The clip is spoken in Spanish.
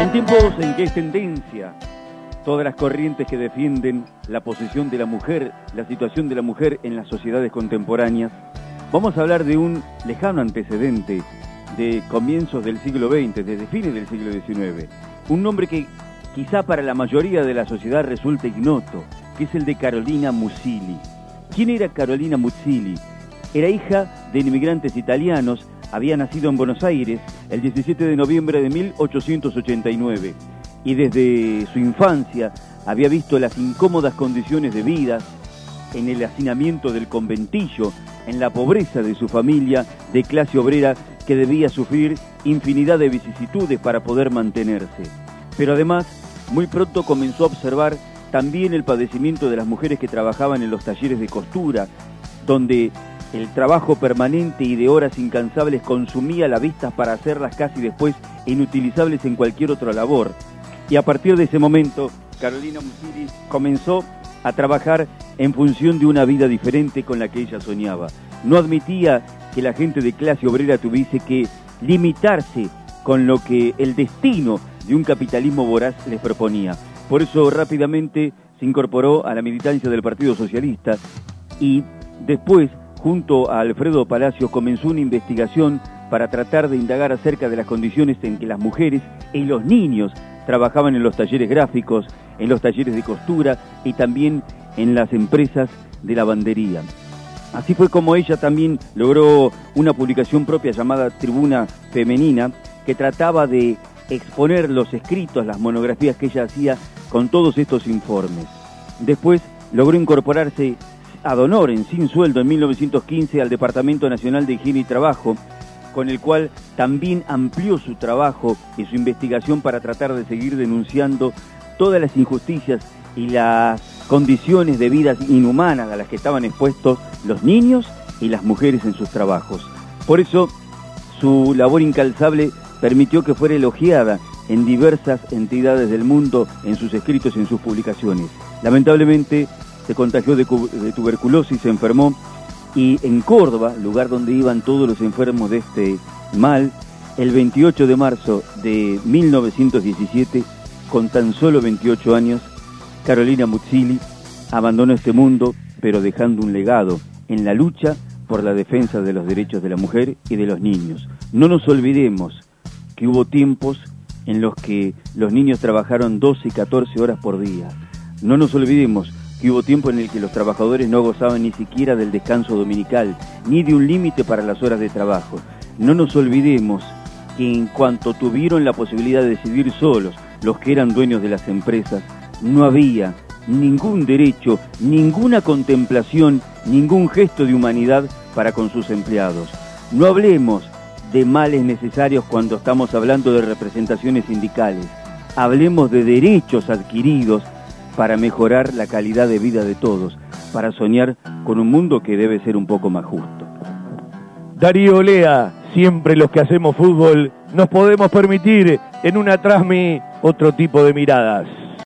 En tiempos en que es tendencia todas las corrientes que defienden la posición de la mujer, la situación de la mujer en las sociedades contemporáneas, vamos a hablar de un lejano antecedente de comienzos del siglo XX, desde fines del siglo XIX. Un nombre que quizá para la mayoría de la sociedad resulta ignoto, que es el de Carolina Mussili. ¿Quién era Carolina Mussili? Era hija de inmigrantes italianos, había nacido en Buenos Aires el 17 de noviembre de 1889 y desde su infancia había visto las incómodas condiciones de vida en el hacinamiento del conventillo, en la pobreza de su familia de clase obrera que debía sufrir infinidad de vicisitudes para poder mantenerse. Pero además, muy pronto comenzó a observar también el padecimiento de las mujeres que trabajaban en los talleres de costura, donde el trabajo permanente y de horas incansables consumía la vista para hacerlas casi después inutilizables en cualquier otra labor. Y a partir de ese momento, Carolina Musili comenzó a trabajar en función de una vida diferente con la que ella soñaba. No admitía que la gente de clase obrera tuviese que limitarse con lo que el destino de un capitalismo voraz les proponía. Por eso rápidamente se incorporó a la militancia del Partido Socialista y después, junto a Alfredo Palacios, comenzó una investigación para tratar de indagar acerca de las condiciones en que las mujeres y los niños trabajaban en los talleres gráficos, en los talleres de costura y también en las empresas de lavandería. Así fue como ella también logró una publicación propia llamada Tribuna Femenina, que trataba de exponer los escritos, las monografías que ella hacía con todos estos informes. Después logró incorporarse ad honorem, sin sueldo, en 1915 al Departamento Nacional de Higiene y Trabajo, con el cual también amplió su trabajo y su investigación para tratar de seguir denunciando todas las injusticias y las condiciones de vida inhumanas a las que estaban expuestos los niños y las mujeres en sus trabajos. Por eso, su labor incalzable permitió que fuera elogiada en diversas entidades del mundo en sus escritos y en sus publicaciones. Lamentablemente se contagió de, tuberculosis, se enfermó y en Córdoba, lugar donde iban todos los enfermos de este mal, el 28 de marzo de 1917, con tan solo 28 años, Carolina Muzzili abandonó este mundo, pero dejando un legado en la lucha por la defensa de los derechos de la mujer y de los niños. No nos olvidemos que hubo tiempos en los que los niños trabajaron 12 y 14 horas por día. No nos olvidemos hubo tiempo en el que los trabajadores no gozaban ni siquiera del descanso dominical, ni de un límite para las horas de trabajo. No nos olvidemos que en cuanto tuvieron la posibilidad de decidir solos los que eran dueños de las empresas, no había ningún derecho, ninguna contemplación, ningún gesto de humanidad para con sus empleados. No hablemos de males necesarios cuando estamos hablando de representaciones sindicales. Hablemos de derechos adquiridos para mejorar la calidad de vida de todos, para soñar con un mundo que debe ser un poco más justo. Darío Lea, siempre los que hacemos fútbol nos podemos permitir en una Trasmi otro tipo de miradas.